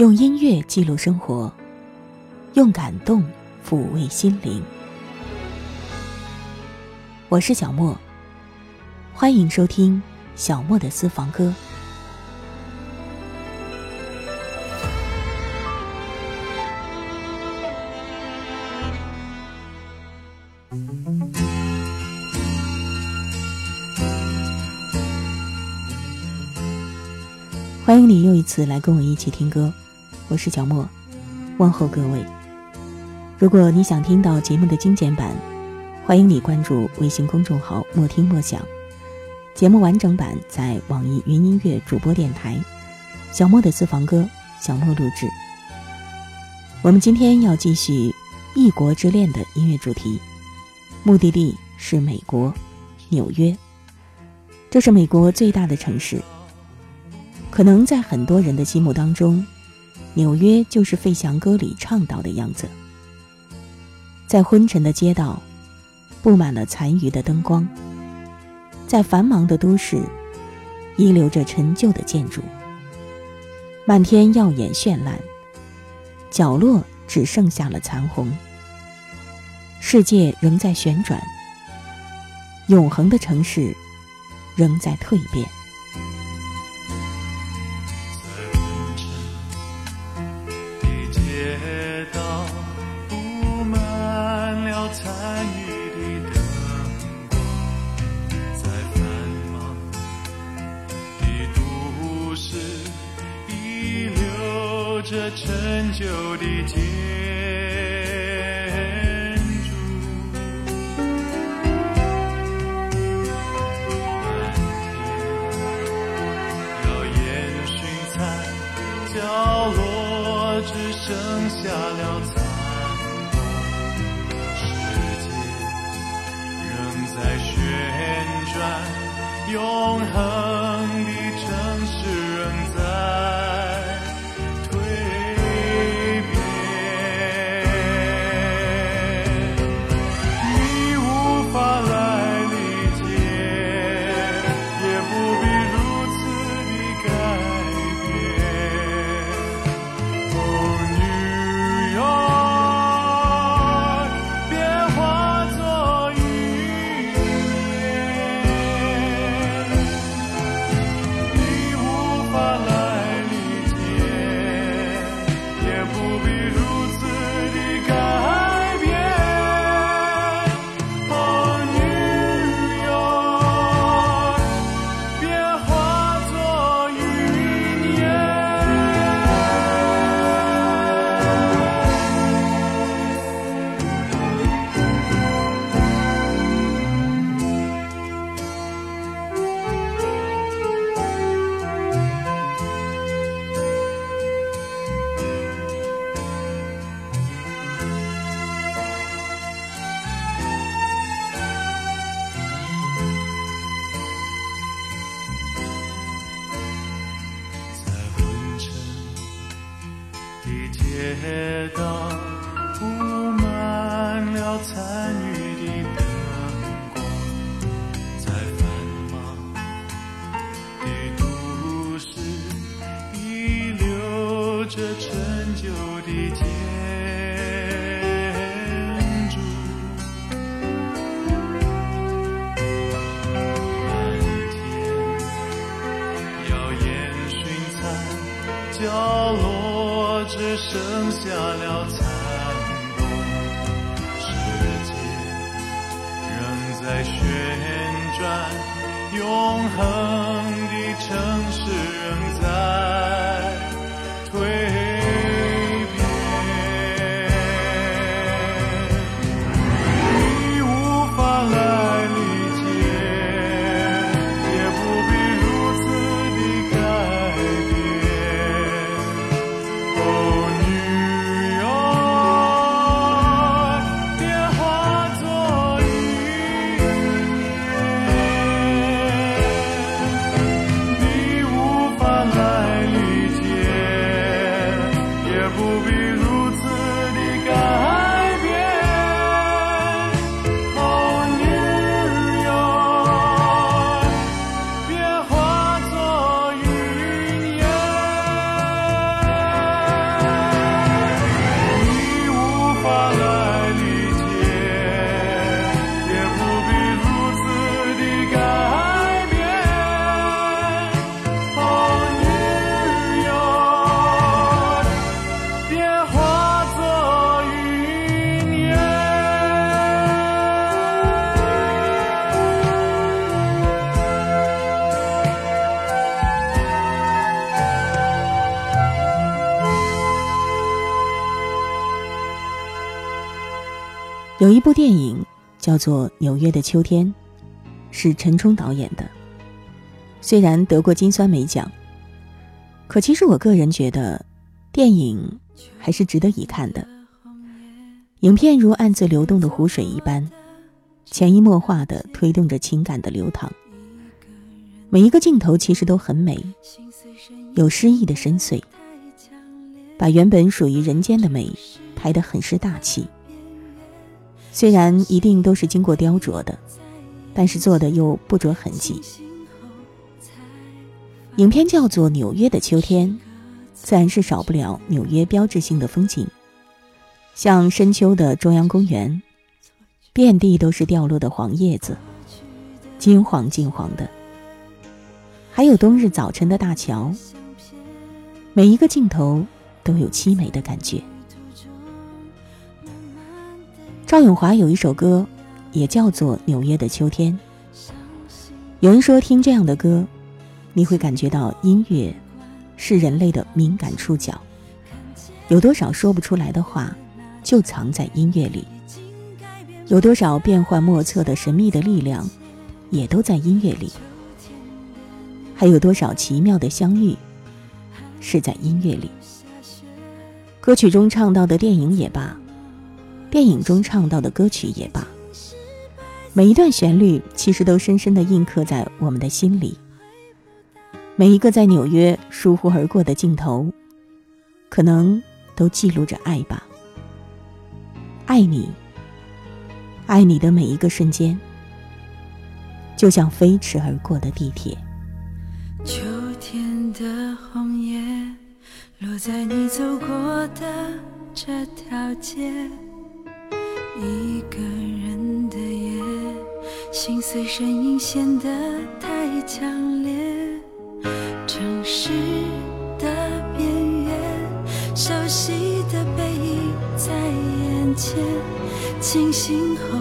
用音乐记录生活，用感动抚慰心灵。我是小莫，欢迎收听小莫的私房歌。欢迎你又一次来跟我一起听歌，我是小莫，问候各位。如果你想听到节目的精简版，欢迎你关注微信公众号“莫听莫想”，节目完整版在网易云音乐主播电台“小莫的私房歌”小莫录制。我们今天要继续《异国之恋》的音乐主题，目的地是美国纽约，这是美国最大的城市。可能在很多人的心目当中，纽约就是费翔歌里唱到的样子。在昏沉的街道，布满了残余的灯光；在繁忙的都市，遗留着陈旧的建筑。漫天耀眼绚烂，角落只剩下了残红。世界仍在旋转，永恒的城市仍在蜕变。陈旧的建筑，满天耀眼寻残，角落只剩下了残红。世界仍在旋转，永恒只剩下了残冬世界仍在旋转永恒有一部电影叫做《纽约的秋天》，是陈冲导演的。虽然得过金酸梅奖，可其实我个人觉得，电影还是值得一看的。影片如暗自流动的湖水一般，潜移默化的推动着情感的流淌。每一个镜头其实都很美，有诗意的深邃，把原本属于人间的美拍得很是大气。虽然一定都是经过雕琢的，但是做的又不着痕迹。影片叫做《纽约的秋天》，自然是少不了纽约标志性的风景，像深秋的中央公园，遍地都是掉落的黄叶子，金黄金黄的；还有冬日早晨的大桥，每一个镜头都有凄美的感觉。赵咏华有一首歌，也叫做《纽约的秋天》。有人说，听这样的歌，你会感觉到音乐是人类的敏感触角，有多少说不出来的话，就藏在音乐里；有多少变幻莫测的神秘的力量，也都在音乐里；还有多少奇妙的相遇，是在音乐里。歌曲中唱到的电影也罢。电影中唱到的歌曲也罢，每一段旋律其实都深深的印刻在我们的心里。每一个在纽约疏忽而过的镜头，可能都记录着爱吧。爱你，爱你的每一个瞬间，就像飞驰而过的地铁。秋天的红叶落在你走过的这条街。一个人的夜，心碎声音显得太强烈。城市的边缘，熟悉的背影在眼前，清醒后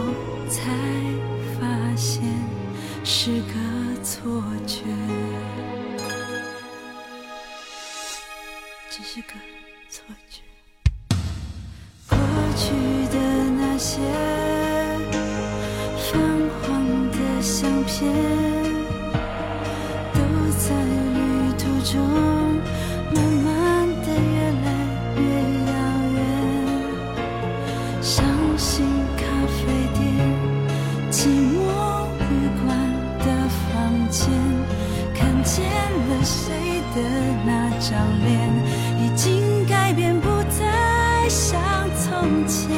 从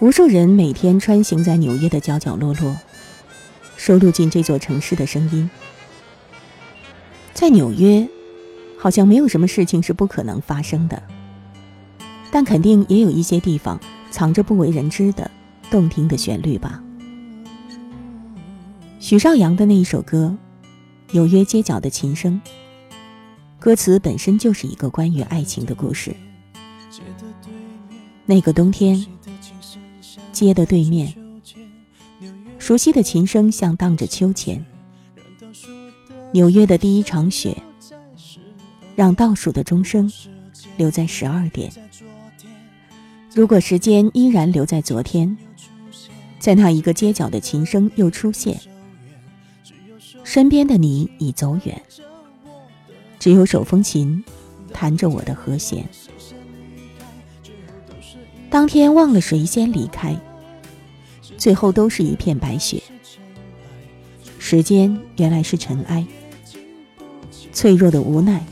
无数人每天穿行在纽约的角角落落，收录进这座城市的声音。在纽约，好像没有什么事情是不可能发生的，但肯定也有一些地方藏着不为人知的动听的旋律吧。许绍洋的那一首歌《纽约街角的琴声》，歌词本身就是一个关于爱情的故事。那个冬天。街的对面，熟悉的琴声像荡着秋千。纽约的第一场雪，让倒数的钟声留在十二点。如果时间依然留在昨天，在那一个街角的琴声又出现，身边的你已走远，只有手风琴弹着我的和弦。当天忘了谁先离开。最后都是一片白雪。时间原来是尘埃，脆弱的无奈，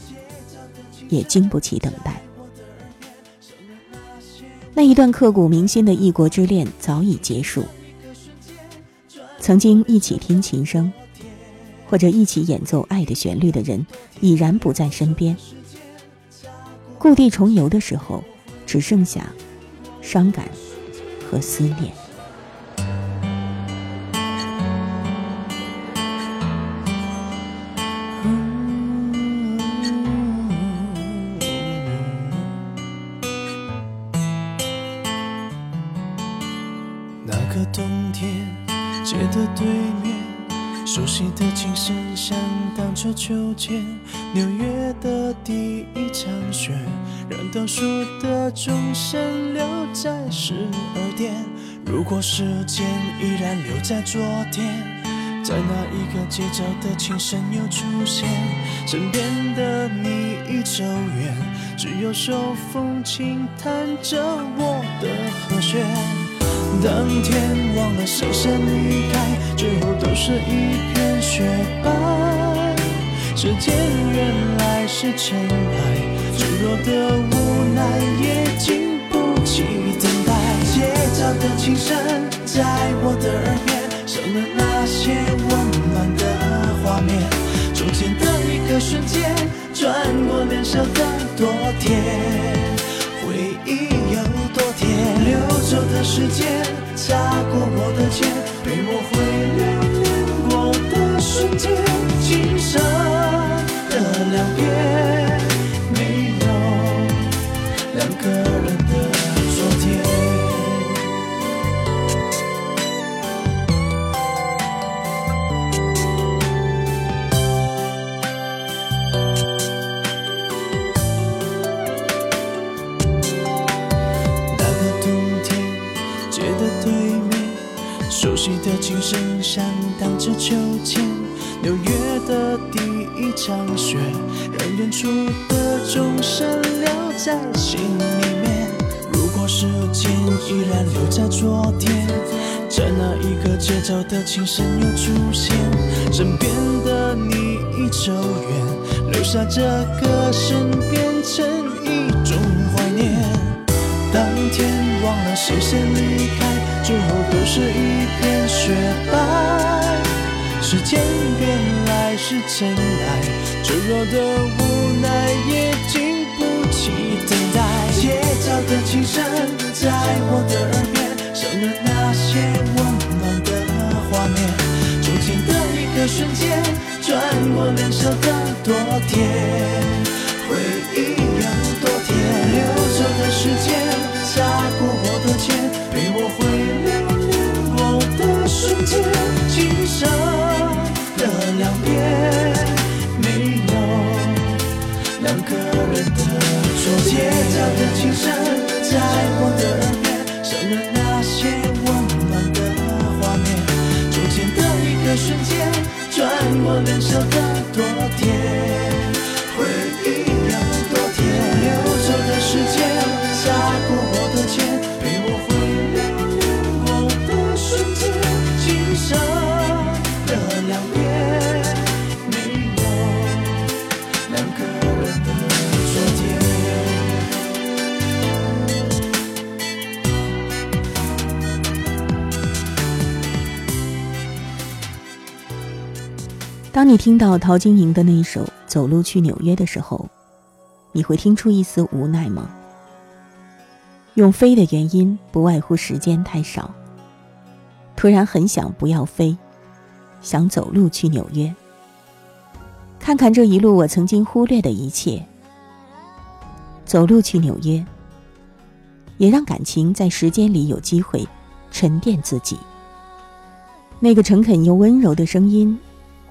也经不起等待。那一段刻骨铭心的异国之恋早已结束。曾经一起听琴声，或者一起演奏爱的旋律的人，已然不在身边。故地重游的时候，只剩下伤感和思念。在昨天，在那一个街角的琴声又出现，身边的你已走远，只有手风琴弹着我的和弦。当天忘了谁先离开，最后都是一片雪白。时间原来是尘埃，脆弱的无奈也经不起等待。街角的琴声在我的耳边，少了那些温暖的画面。从前的一个瞬间，转过脸笑得多甜，回忆有多甜。流走的时间擦过我的肩，陪我回流年过的瞬间，今生。两边悉的琴声像荡着秋千，纽约的第。一场雪，让远处的钟声留在心里面。如果时间依然留在昨天，在那一个街角的琴声又出现，身边的你已走远，留下这歌声变成一种怀念。当天忘了谁先离开，最后都是一片雪白。时间原来是尘埃，脆弱的无奈也经不起等待。街角的琴声在我的耳边，少了那些温暖的画面。从前的一个瞬间，转过脸笑得多甜，瞬间，转过脸笑得多当你听到陶晶莹的那一首《走路去纽约》的时候，你会听出一丝无奈吗？用飞的原因不外乎时间太少。突然很想不要飞，想走路去纽约，看看这一路我曾经忽略的一切。走路去纽约，也让感情在时间里有机会沉淀自己。那个诚恳又温柔的声音。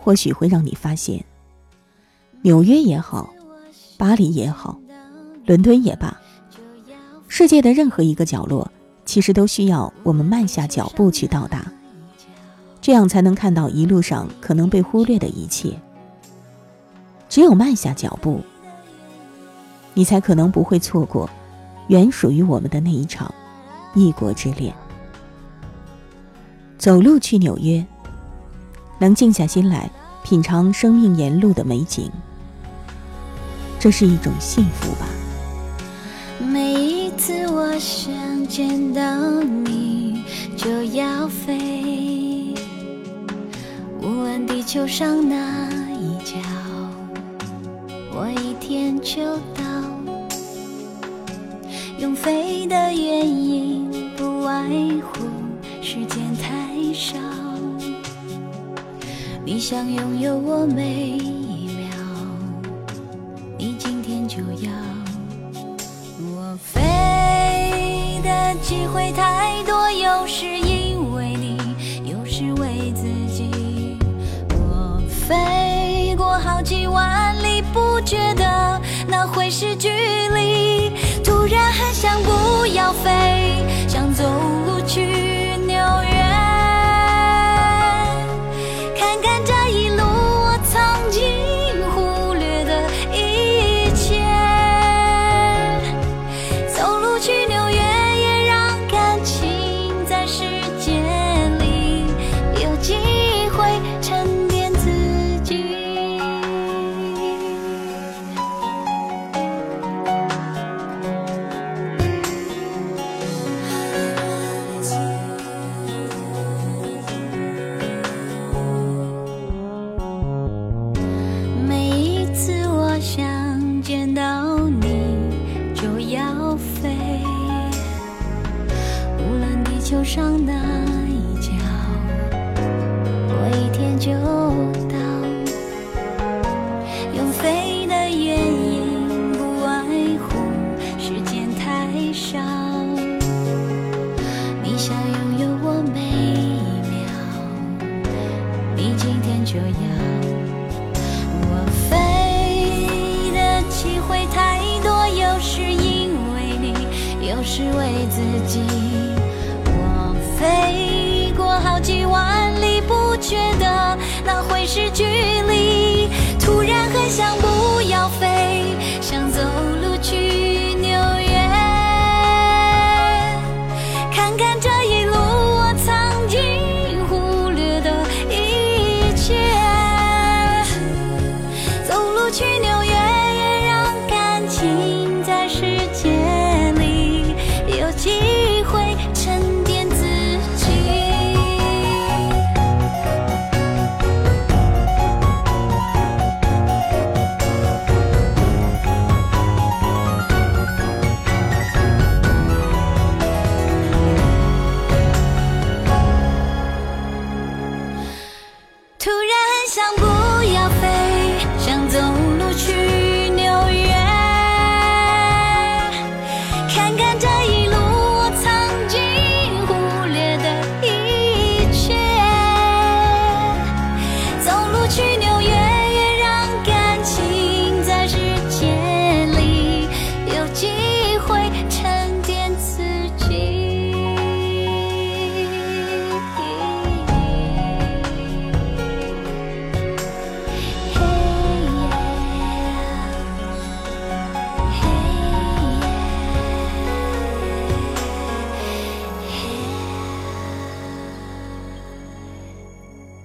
或许会让你发现，纽约也好，巴黎也好，伦敦也罢，世界的任何一个角落，其实都需要我们慢下脚步去到达，这样才能看到一路上可能被忽略的一切。只有慢下脚步，你才可能不会错过原属于我们的那一场异国之恋。走路去纽约。能静下心来品尝生命沿路的美景，这是一种幸福吧。每一次我想见到你，就要飞，无论地球上哪一角，我一天就到。用飞的原因不外乎时间太少。你想拥有我每一秒，你今天就要。我飞的机会太多，有时因为你，有时为自己。我飞过好几万里，不觉得那会是距离。突然很想不要飞，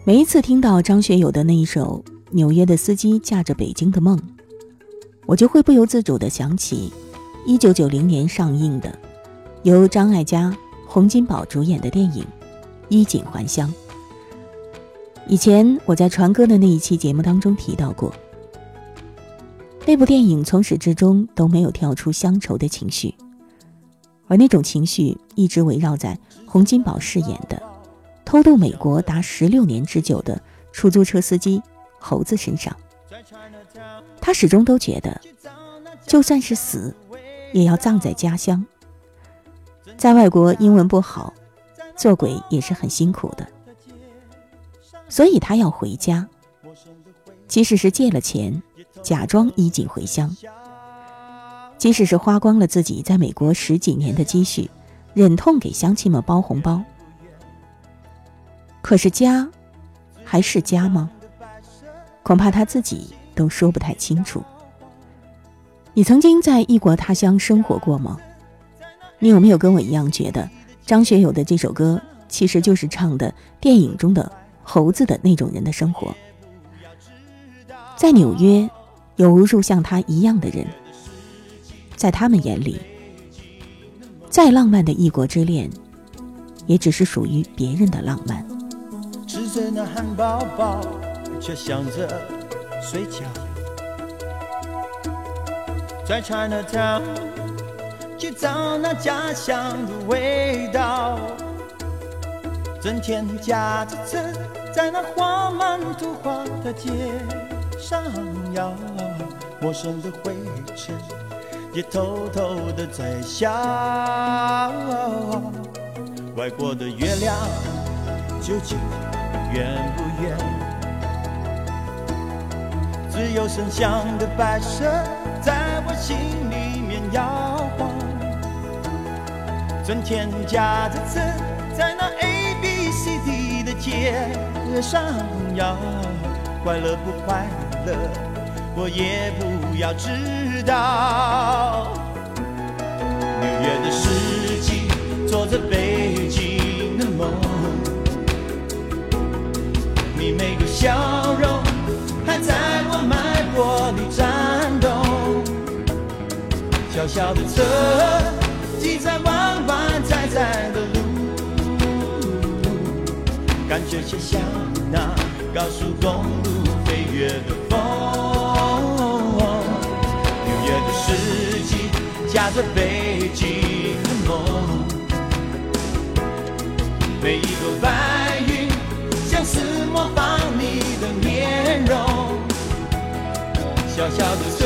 每一次听到张学友的那一首《纽约的司机驾着北京的梦》，我就会不由自主地想起1990年上映的由张艾嘉、洪金宝主演的电影《衣锦还乡》。以前我在传歌的那一期节目当中提到过，那部电影从始至终都没有跳出乡愁的情绪，而那种情绪一直围绕在洪金宝饰演的。偷渡美国达十六年之久的出租车司机猴子身上，他始终都觉得，就算是死，也要葬在家乡。在外国英文不好，做鬼也是很辛苦的，所以他要回家，即使是借了钱，假装衣锦回乡，即使是花光了自己在美国十几年的积蓄，忍痛给乡亲们包红包。可是家，还是家吗？恐怕他自己都说不太清楚。你曾经在异国他乡生活过吗？你有没有跟我一样觉得张学友的这首歌其实就是唱的电影中的猴子的那种人的生活？在纽约，有无数像他一样的人，在他们眼里，再浪漫的异国之恋，也只是属于别人的浪漫。吃着那汉堡包，却想着睡觉。在 Chinatown 去找那家乡的味道，整天夹着车在那画满图画的街上摇，陌生的灰尘也偷偷的在笑。外国的月亮究竟？远不远？只有深香的白色在我心里面摇晃，整天夹着车在那 A B C D 的街上摇，快乐不快乐，我也不要知道。纽约的司机坐着小小的车挤在弯弯窄窄的路，感觉就像那高速公路飞跃的风。纽约的司机驾着北京的梦，每一朵白云像是。模仿你的面容，小小的车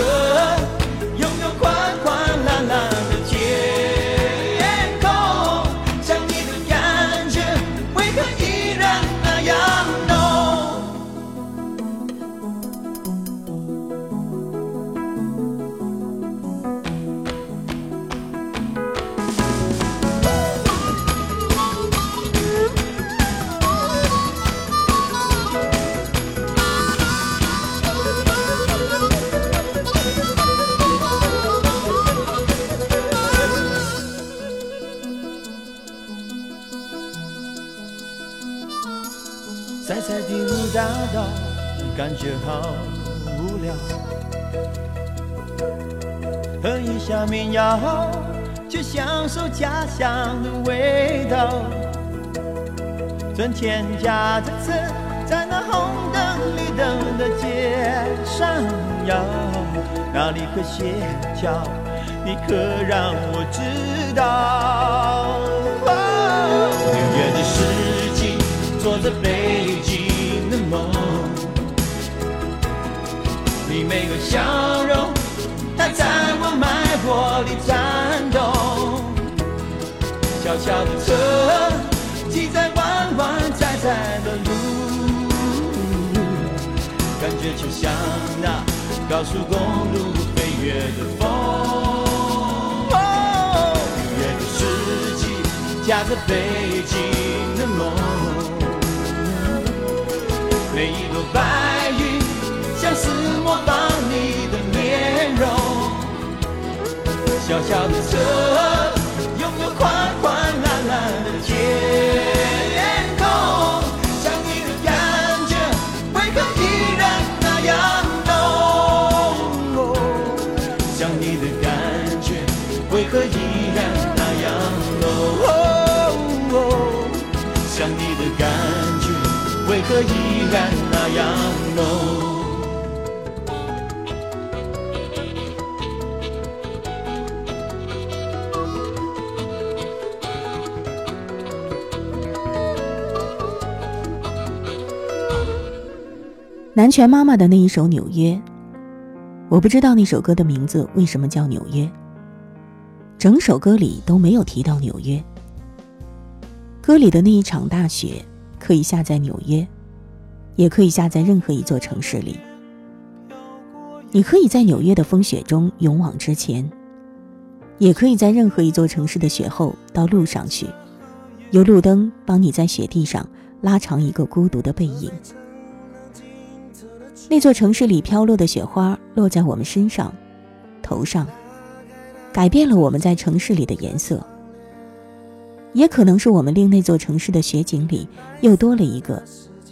在在第五大道，感觉好无聊。喝一下绵药，就享受家乡的味道。整天夹着车，在那红灯绿灯的街上摇，哪里可歇脚？你可让我知道。纽约的司机坐着北你每个笑容它在我脉搏里颤动。小小的车挤在弯弯窄窄的路，感觉就像那高速公路飞跃的风。纽约的司机驾着北京的梦，每一是我把你的面容小小的车拥有宽宽蓝蓝的天空想你的感觉为何依然那样浓想你的感觉为何依然那样浓想你的感觉为何依然那样浓南拳妈妈的那一首《纽约》，我不知道那首歌的名字为什么叫纽约。整首歌里都没有提到纽约。歌里的那一场大雪，可以下在纽约，也可以下在任何一座城市里。你可以在纽约的风雪中勇往直前，也可以在任何一座城市的雪后到路上去，由路灯帮你在雪地上拉长一个孤独的背影。那座城市里飘落的雪花落在我们身上、头上，改变了我们在城市里的颜色。也可能是我们令那座城市的雪景里又多了一个，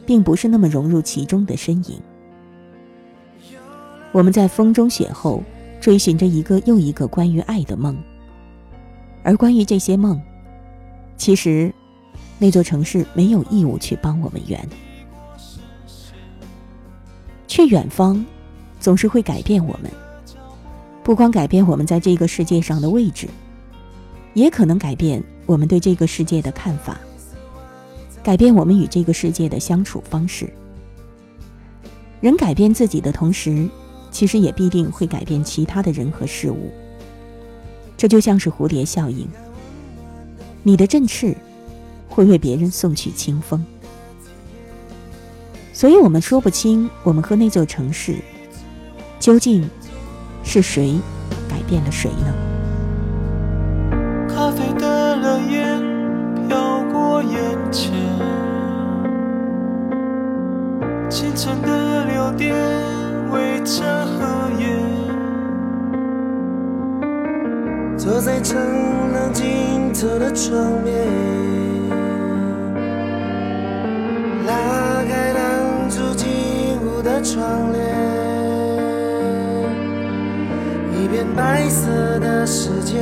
并不是那么融入其中的身影。我们在风中雪后追寻着一个又一个关于爱的梦，而关于这些梦，其实那座城市没有义务去帮我们圆。去远方，总是会改变我们。不光改变我们在这个世界上的位置，也可能改变我们对这个世界的看法，改变我们与这个世界的相处方式。人改变自己的同时，其实也必定会改变其他的人和事物。这就像是蝴蝶效应，你的振翅会为别人送去清风。所以我们说不清，我们和那座城市究竟是谁改变了谁呢？咖啡的热烟飘过眼前，清晨的六点围着荷叶，坐在城南尽头的窗边。窗帘，一片白色的世界，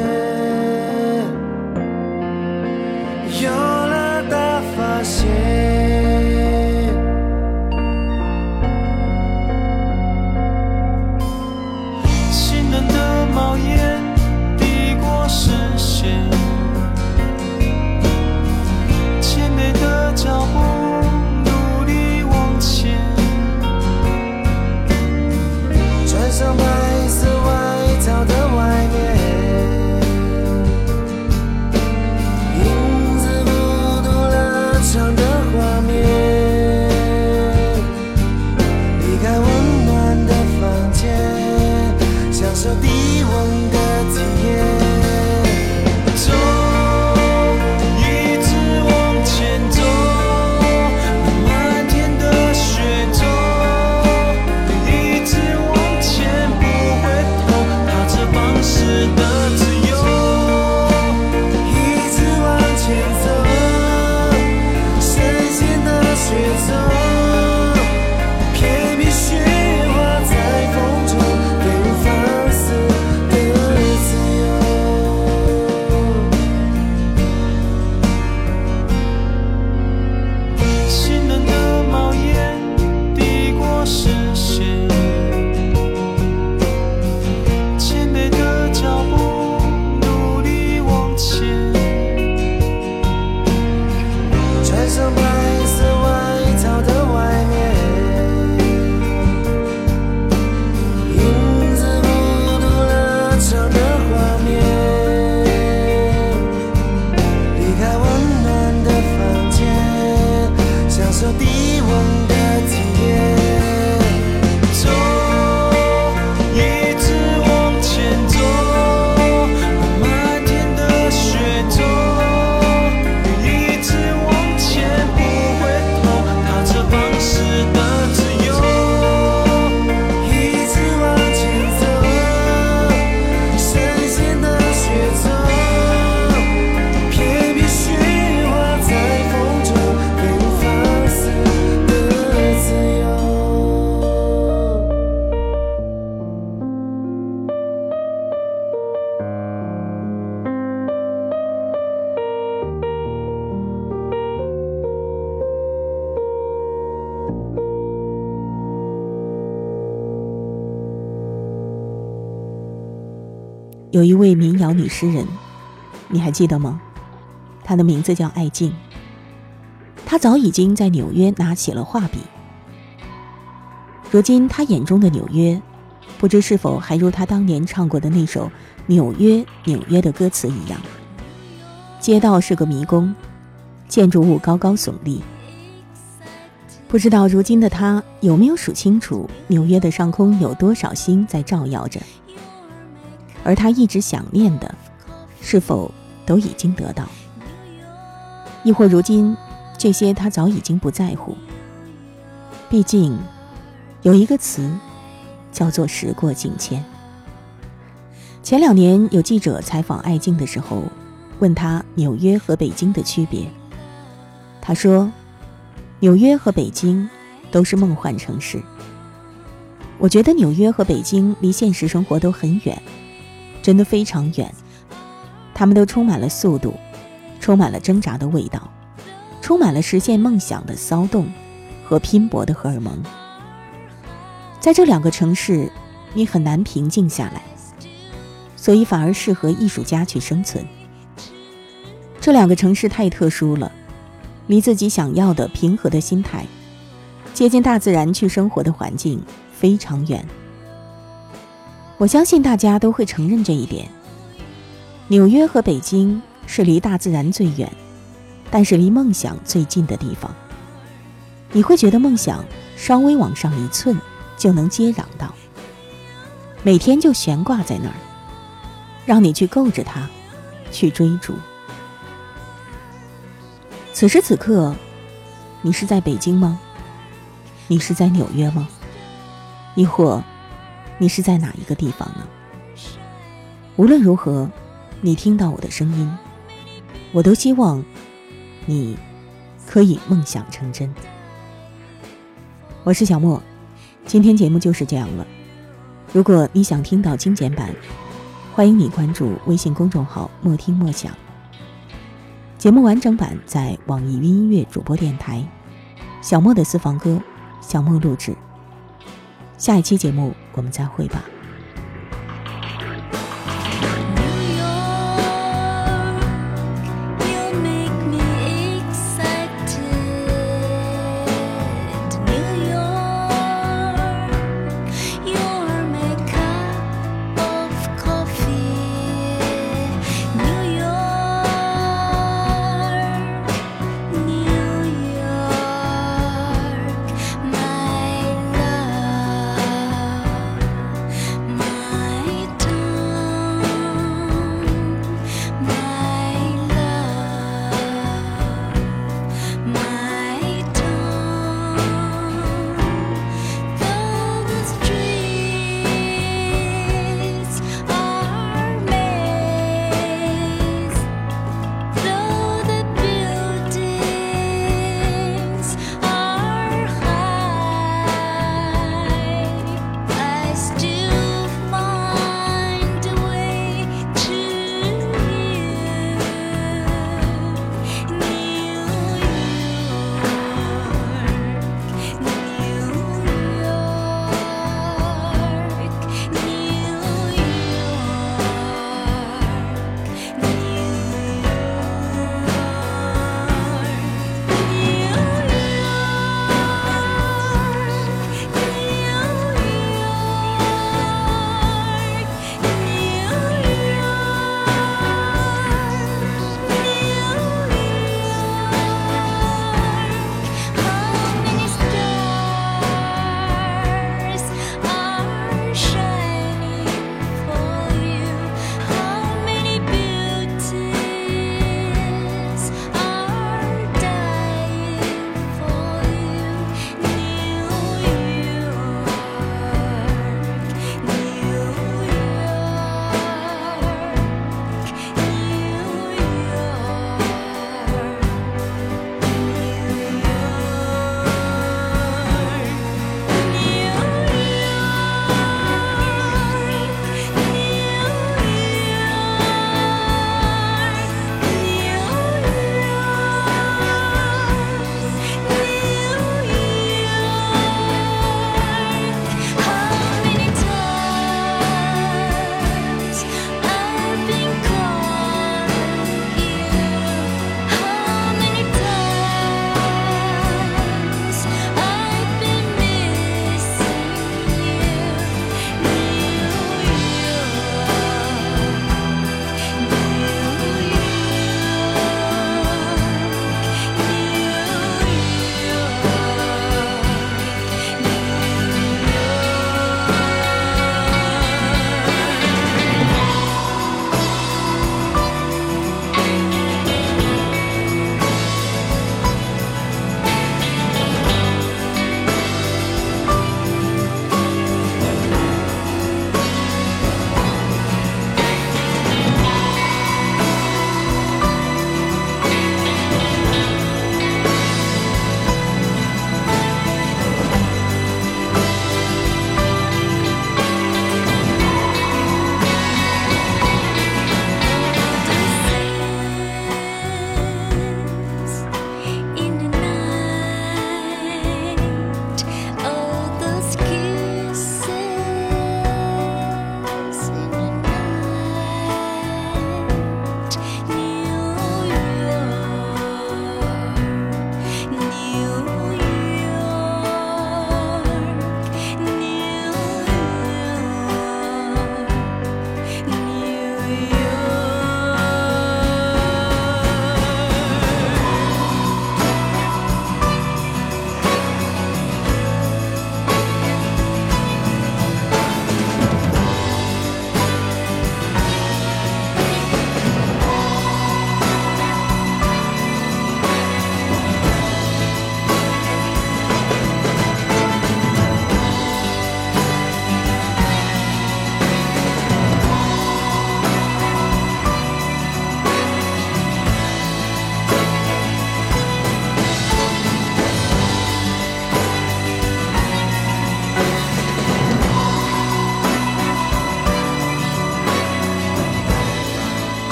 有一位民谣女诗人，你还记得吗？她的名字叫艾静。她早已经在纽约拿起了画笔。如今，她眼中的纽约，不知是否还如她当年唱过的那首《纽约纽约》的歌词一样：街道是个迷宫，建筑物高高耸立。不知道如今的她有没有数清楚纽约的上空有多少星在照耀着？而他一直想念的，是否都已经得到？亦或如今，这些他早已经不在乎？毕竟，有一个词，叫做“时过境迁”。前两年有记者采访艾静的时候，问她纽约和北京的区别，她说。纽约和北京都是梦幻城市。我觉得纽约和北京离现实生活都很远，真的非常远。他们都充满了速度，充满了挣扎的味道，充满了实现梦想的骚动和拼搏的荷尔蒙。在这两个城市，你很难平静下来，所以反而适合艺术家去生存。这两个城市太特殊了。离自己想要的平和的心态，接近大自然去生活的环境非常远。我相信大家都会承认这一点。纽约和北京是离大自然最远，但是离梦想最近的地方。你会觉得梦想稍微往上一寸就能接壤到，每天就悬挂在那儿，让你去够着它，去追逐。此时此刻，你是在北京吗？你是在纽约吗？亦或，你是在哪一个地方呢？无论如何，你听到我的声音，我都希望你可以梦想成真。我是小莫，今天节目就是这样了。如果你想听到精简版，欢迎你关注微信公众号“莫听莫想”。节目完整版在网易云音乐主播电台，小莫的私房歌，小莫录制。下一期节目我们再会吧。